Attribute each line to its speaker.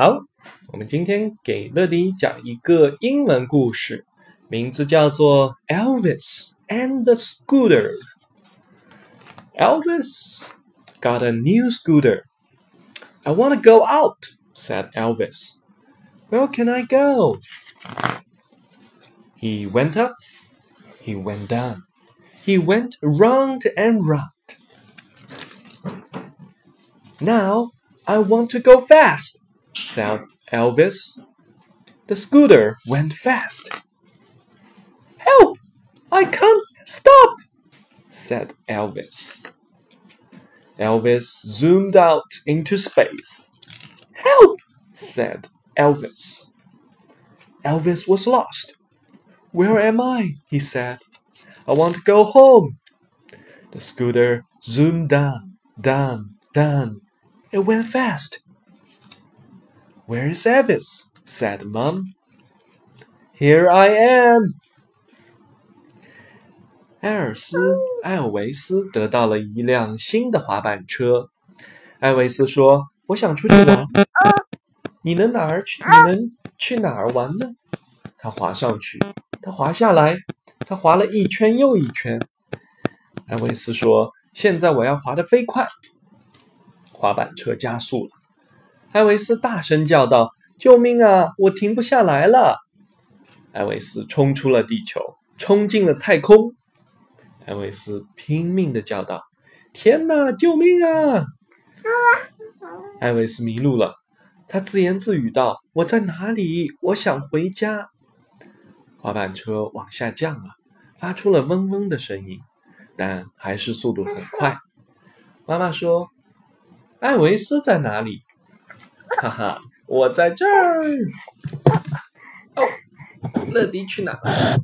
Speaker 1: 好，我们今天给乐迪讲一个英文故事，名字叫做《Elvis and the Scooter》。Elvis got a new scooter. I want to go out, said Elvis. Where can I go? He went up, he went down, he went round and round. Now I want to go fast, said Elvis. The scooter went fast. Help! I can't stop, said Elvis. Elvis zoomed out into space. Help! said Elvis. Elvis was lost. Where am I? he said. I want to go home. The scooter zoomed down, down, down. It went fast. Where is Elvis? said Mum. Here I am. 埃尔斯·艾尔维斯得到了一辆新的滑板车。艾维斯说：“我想出去玩。”你能哪儿去？你能去哪儿玩呢？他滑上去，他滑下来，他滑了一圈又一圈。艾维斯说：“现在我要滑得飞快。”滑板车加速了。艾维斯大声叫道：“救命啊！我停不下来了！”艾维斯冲出了地球，冲进了太空。艾维斯拼命的叫道：“天哪！救命啊！” 艾维斯迷路了，他自言自语道：“我在哪里？我想回家。”滑板车往下降了，发出了嗡嗡的声音，但还是速度很快。妈妈说：“艾维斯在哪里？”哈哈，我在这儿。哦，乐迪去哪了？